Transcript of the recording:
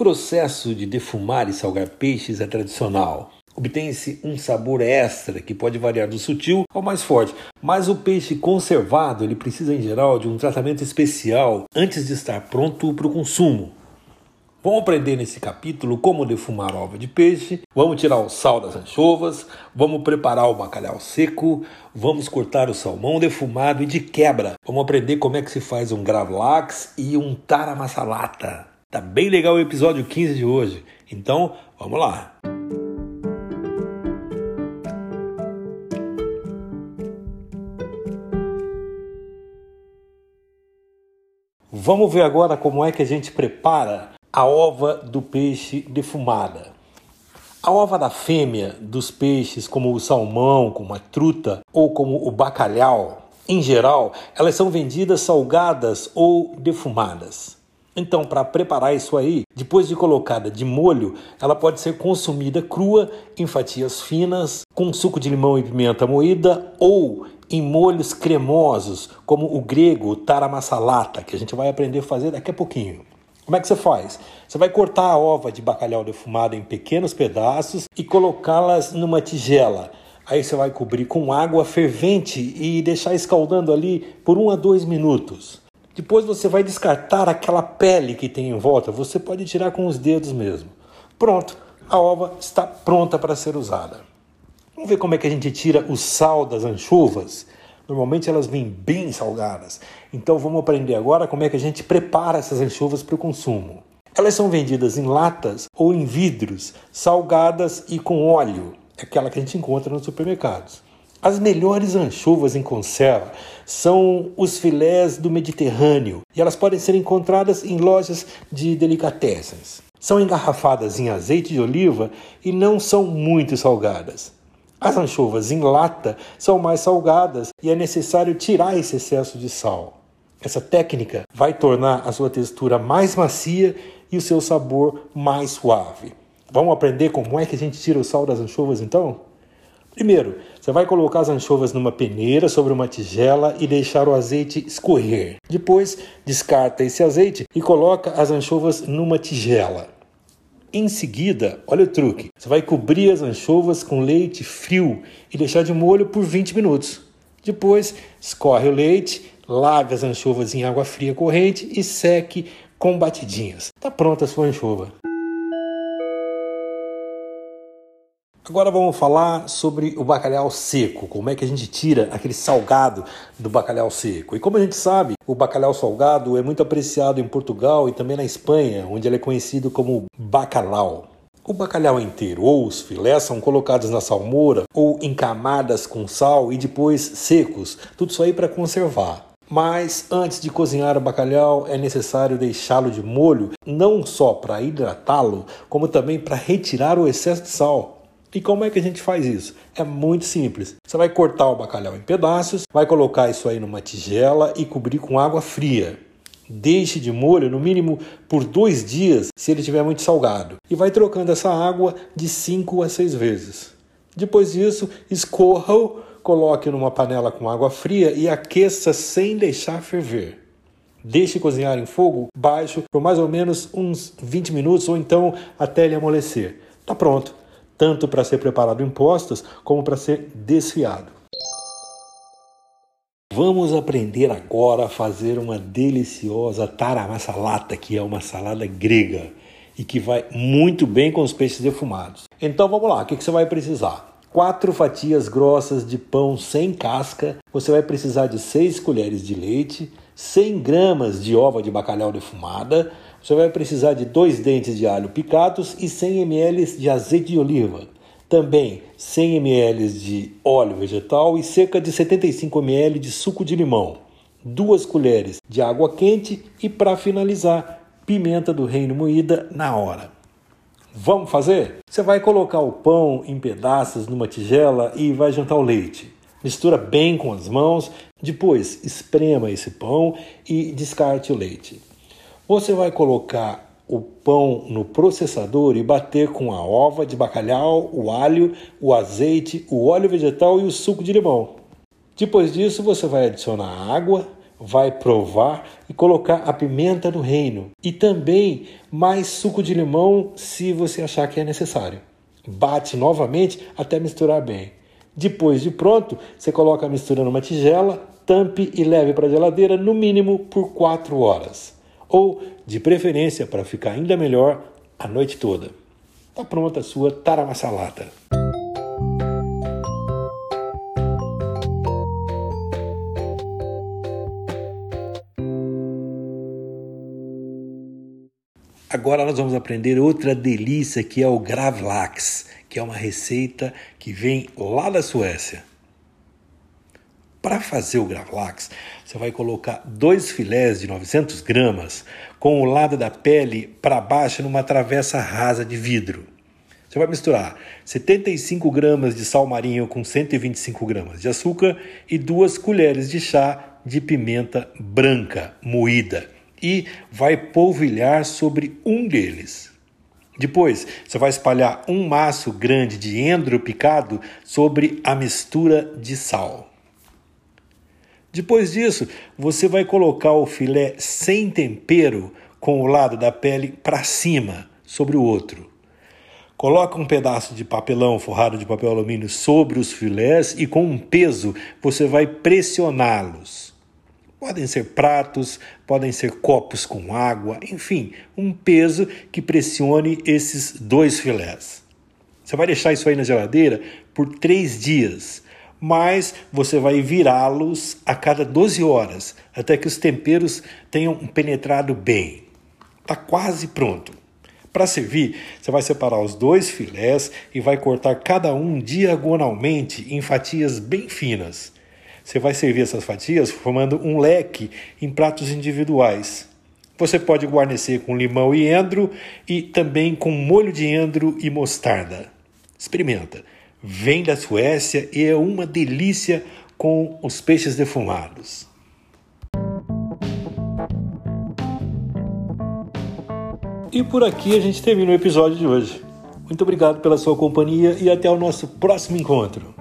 processo de defumar e salgar peixes é tradicional. Obtém-se um sabor extra que pode variar do sutil ao mais forte, mas o peixe conservado ele precisa em geral de um tratamento especial antes de estar pronto para o consumo. Vamos aprender nesse capítulo como defumar ova de peixe, vamos tirar o sal das anchovas, vamos preparar o bacalhau seco, vamos cortar o salmão defumado e de quebra, vamos aprender como é que se faz um gravlax e um taramassalata. Tá bem legal o episódio 15 de hoje, então vamos lá! Vamos ver agora como é que a gente prepara a ova do peixe defumada. A ova da fêmea dos peixes, como o salmão, como a truta ou como o bacalhau, em geral, elas são vendidas salgadas ou defumadas. Então, para preparar isso aí, depois de colocada de molho, ela pode ser consumida crua em fatias finas, com suco de limão e pimenta moída ou em molhos cremosos, como o grego taramassalata, que a gente vai aprender a fazer daqui a pouquinho. Como é que você faz? Você vai cortar a ova de bacalhau defumado em pequenos pedaços e colocá-las numa tigela. Aí você vai cobrir com água fervente e deixar escaldando ali por um a dois minutos. Depois você vai descartar aquela pele que tem em volta. Você pode tirar com os dedos mesmo. Pronto, a ova está pronta para ser usada. Vamos ver como é que a gente tira o sal das anchovas. Normalmente elas vêm bem salgadas. Então vamos aprender agora como é que a gente prepara essas anchovas para o consumo. Elas são vendidas em latas ou em vidros, salgadas e com óleo, é aquela que a gente encontra nos supermercados. As melhores anchovas em conserva são os filés do Mediterrâneo e elas podem ser encontradas em lojas de delicatessens. São engarrafadas em azeite de oliva e não são muito salgadas. As anchovas em lata são mais salgadas e é necessário tirar esse excesso de sal. Essa técnica vai tornar a sua textura mais macia e o seu sabor mais suave. Vamos aprender como é que a gente tira o sal das anchovas então? Primeiro, você vai colocar as anchovas numa peneira sobre uma tigela e deixar o azeite escorrer. Depois, descarta esse azeite e coloca as anchovas numa tigela. Em seguida, olha o truque: você vai cobrir as anchovas com leite frio e deixar de molho por 20 minutos. Depois, escorre o leite, lave as anchovas em água fria corrente e seque com batidinhas. Está pronta a sua anchovas. Agora vamos falar sobre o bacalhau seco, como é que a gente tira aquele salgado do bacalhau seco. E como a gente sabe, o bacalhau salgado é muito apreciado em Portugal e também na Espanha, onde ele é conhecido como bacalhau. O bacalhau inteiro ou os filés são colocados na salmoura ou em camadas com sal e depois secos, tudo isso aí para conservar. Mas antes de cozinhar o bacalhau é necessário deixá-lo de molho, não só para hidratá-lo, como também para retirar o excesso de sal. E como é que a gente faz isso? É muito simples. Você vai cortar o bacalhau em pedaços, vai colocar isso aí numa tigela e cobrir com água fria. Deixe de molho no mínimo por dois dias se ele estiver muito salgado. E vai trocando essa água de 5 a 6 vezes. Depois disso, escorra-o, coloque numa panela com água fria e aqueça sem deixar ferver. Deixe cozinhar em fogo baixo por mais ou menos uns 20 minutos ou então até ele amolecer. Está pronto tanto para ser preparado em postas como para ser desfiado. Vamos aprender agora a fazer uma deliciosa taramassalata, que é uma salada grega e que vai muito bem com os peixes defumados. Então vamos lá, o que você vai precisar? Quatro fatias grossas de pão sem casca, você vai precisar de 6 colheres de leite, 100 gramas de ova de bacalhau defumada, você vai precisar de dois dentes de alho picados e 100 ml de azeite de oliva. Também 100 ml de óleo vegetal e cerca de 75 ml de suco de limão. Duas colheres de água quente e, para finalizar, pimenta do reino moída na hora. Vamos fazer? Você vai colocar o pão em pedaços numa tigela e vai juntar o leite. Mistura bem com as mãos, depois esprema esse pão e descarte o leite. Você vai colocar o pão no processador e bater com a ova de bacalhau, o alho, o azeite, o óleo vegetal e o suco de limão. Depois disso, você vai adicionar água, vai provar e colocar a pimenta do reino e também mais suco de limão se você achar que é necessário. Bate novamente até misturar bem. Depois de pronto, você coloca a mistura numa tigela, tampe e leve para a geladeira no mínimo por 4 horas. Ou, de preferência, para ficar ainda melhor, a noite toda. Está pronta a sua taramassalata. Agora nós vamos aprender outra delícia que é o gravlax, que é uma receita que vem lá da Suécia. Para fazer o gravlax, você vai colocar dois filés de 900 gramas com o lado da pele para baixo numa travessa rasa de vidro. Você vai misturar 75 gramas de sal marinho com 125 gramas de açúcar e duas colheres de chá de pimenta branca moída e vai polvilhar sobre um deles. Depois, você vai espalhar um maço grande de endro picado sobre a mistura de sal. Depois disso, você vai colocar o filé sem tempero com o lado da pele para cima, sobre o outro. Coloca um pedaço de papelão forrado de papel alumínio sobre os filés e com um peso você vai pressioná-los. Podem ser pratos, podem ser copos com água, enfim, um peso que pressione esses dois filés. Você vai deixar isso aí na geladeira por três dias, mas você vai virá-los a cada 12 horas, até que os temperos tenham penetrado bem. Está quase pronto. Para servir, você vai separar os dois filés e vai cortar cada um diagonalmente em fatias bem finas. Você vai servir essas fatias formando um leque em pratos individuais. Você pode guarnecer com limão e endro e também com molho de endro e mostarda. Experimenta. Vem da Suécia e é uma delícia com os peixes defumados. E por aqui a gente termina o episódio de hoje. Muito obrigado pela sua companhia e até o nosso próximo encontro.